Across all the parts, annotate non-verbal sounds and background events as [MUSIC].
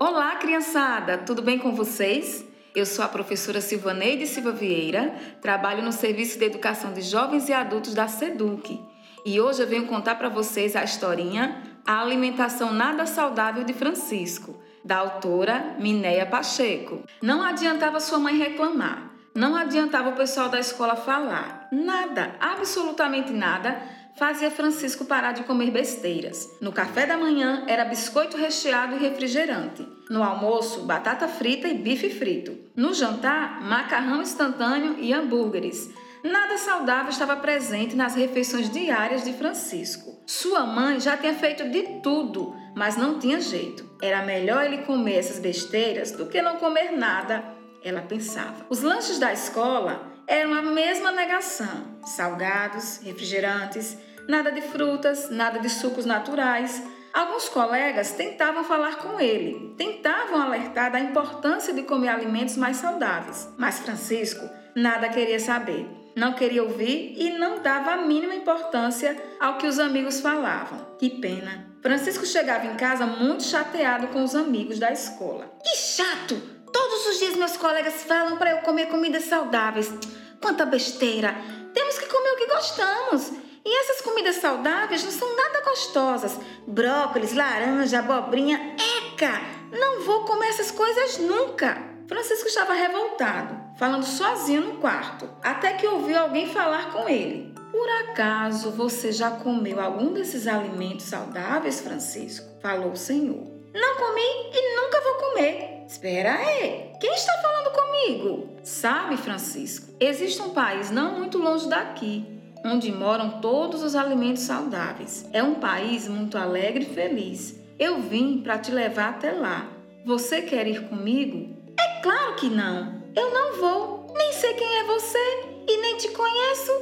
Olá, criançada! Tudo bem com vocês? Eu sou a professora Silvaneide Silva Vieira, trabalho no Serviço de Educação de Jovens e Adultos da SEDUC. E hoje eu venho contar para vocês a historinha A Alimentação Nada Saudável de Francisco, da autora Minéia Pacheco. Não adiantava sua mãe reclamar, não adiantava o pessoal da escola falar, nada, absolutamente nada fazia Francisco parar de comer besteiras. No café da manhã era biscoito recheado e refrigerante. No almoço, batata frita e bife frito. No jantar, macarrão instantâneo e hambúrgueres. Nada saudável estava presente nas refeições diárias de Francisco. Sua mãe já tinha feito de tudo, mas não tinha jeito. Era melhor ele comer essas besteiras do que não comer nada, ela pensava. Os lanches da escola eram a mesma negação: salgados, refrigerantes, nada de frutas, nada de sucos naturais. Alguns colegas tentavam falar com ele, tentavam alertar da importância de comer alimentos mais saudáveis, mas Francisco nada queria saber. Não queria ouvir e não dava a mínima importância ao que os amigos falavam. Que pena. Francisco chegava em casa muito chateado com os amigos da escola. Que chato! Todos os dias meus colegas falam para eu comer comidas saudáveis. Quanta besteira! Temos que comer o que gostamos. E essas comidas saudáveis não são nada gostosas. Brócolis, laranja, abobrinha. Eca! Não vou comer essas coisas nunca. Francisco estava revoltado, falando sozinho no quarto, até que ouviu alguém falar com ele. Por acaso você já comeu algum desses alimentos saudáveis, Francisco? Falou o Senhor. Não comi e nunca vou comer. Espera aí, quem está falando comigo? Sabe, Francisco, existe um país não muito longe daqui onde moram todos os alimentos saudáveis. É um país muito alegre e feliz. Eu vim para te levar até lá. Você quer ir comigo? É claro que não. Eu não vou. Nem sei quem é você e nem te conheço.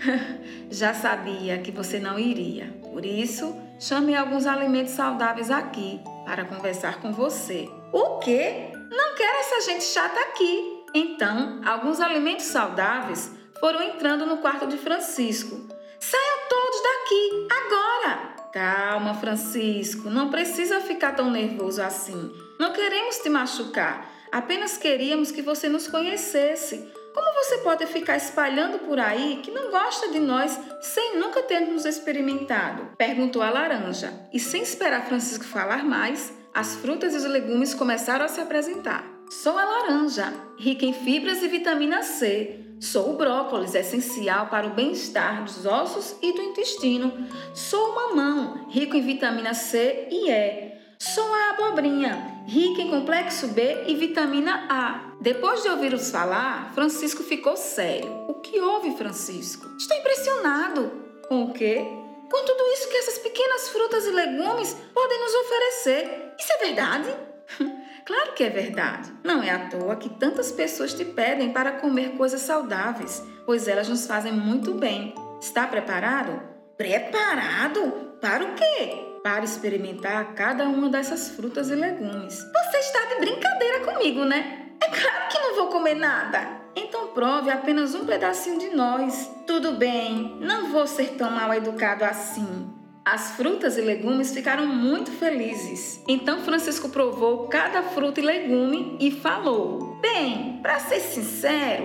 [LAUGHS] Já sabia que você não iria. Por isso, chamei alguns alimentos saudáveis aqui para conversar com você. O quê? Não quero essa gente chata aqui. Então, alguns alimentos saudáveis foram entrando no quarto de Francisco. Saiam todos daqui, agora! Calma, Francisco, não precisa ficar tão nervoso assim. Não queremos te machucar, apenas queríamos que você nos conhecesse. Como você pode ficar espalhando por aí que não gosta de nós sem nunca termos experimentado? Perguntou a laranja. E sem esperar Francisco falar mais, as frutas e os legumes começaram a se apresentar. Sou a laranja, rica em fibras e vitamina C. Sou o brócolis, essencial para o bem-estar dos ossos e do intestino. Sou o mamão, rico em vitamina C e E. Sou a abobrinha, rica em complexo B e vitamina A. Depois de ouvir-os falar, Francisco ficou sério. O que houve, Francisco? Estou impressionado. Com o quê? Com tudo isso que essas pequenas frutas e legumes podem nos oferecer. Isso é verdade? [LAUGHS] Claro que é verdade. Não é à toa que tantas pessoas te pedem para comer coisas saudáveis, pois elas nos fazem muito bem. Está preparado? Preparado? Para o quê? Para experimentar cada uma dessas frutas e legumes. Você está de brincadeira comigo, né? Claro que não vou comer nada. Então prove apenas um pedacinho de nós. Tudo bem, não vou ser tão mal educado assim. As frutas e legumes ficaram muito felizes. Então Francisco provou cada fruta e legume e falou: Bem, para ser sincero,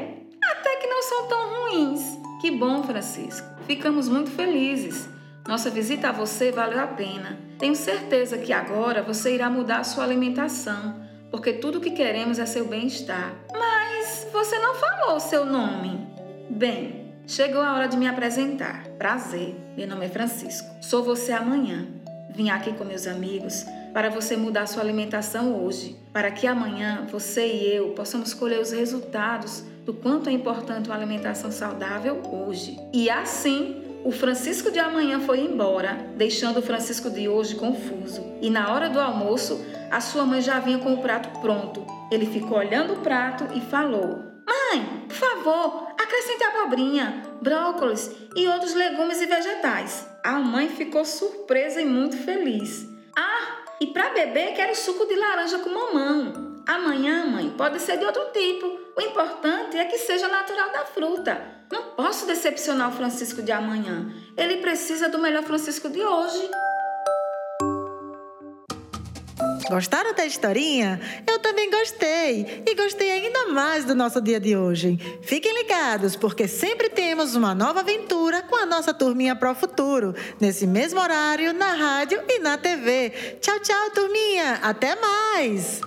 até que não são tão ruins. Que bom, Francisco. Ficamos muito felizes. Nossa visita a você valeu a pena. Tenho certeza que agora você irá mudar a sua alimentação, porque tudo o que queremos é seu bem-estar. Mas você não falou seu nome. Bem, Chegou a hora de me apresentar. Prazer, meu nome é Francisco. Sou você amanhã. Vim aqui com meus amigos para você mudar sua alimentação hoje, para que amanhã você e eu possamos colher os resultados do quanto é importante uma alimentação saudável hoje. E assim O Francisco de amanhã foi embora, deixando o Francisco de hoje confuso. E na hora do almoço, a sua mãe já vinha com o prato pronto. Ele ficou olhando o prato e falou: Mãe, por favor, acrescente abobrinha, brócolis e outros legumes e vegetais. A mãe ficou surpresa e muito feliz. Ah, e para beber quero suco de laranja com mamão. Amanhã, mãe, pode ser de outro tipo. O importante é que seja natural da fruta. Não posso decepcionar o Francisco de amanhã. Ele precisa do melhor Francisco de hoje. Gostaram da historinha? Eu também gostei. E gostei ainda mais do nosso dia de hoje. Fiquem ligados, porque sempre temos uma nova aventura com a nossa turminha Pro Futuro, nesse mesmo horário, na rádio e na TV. Tchau, tchau, turminha. Até mais!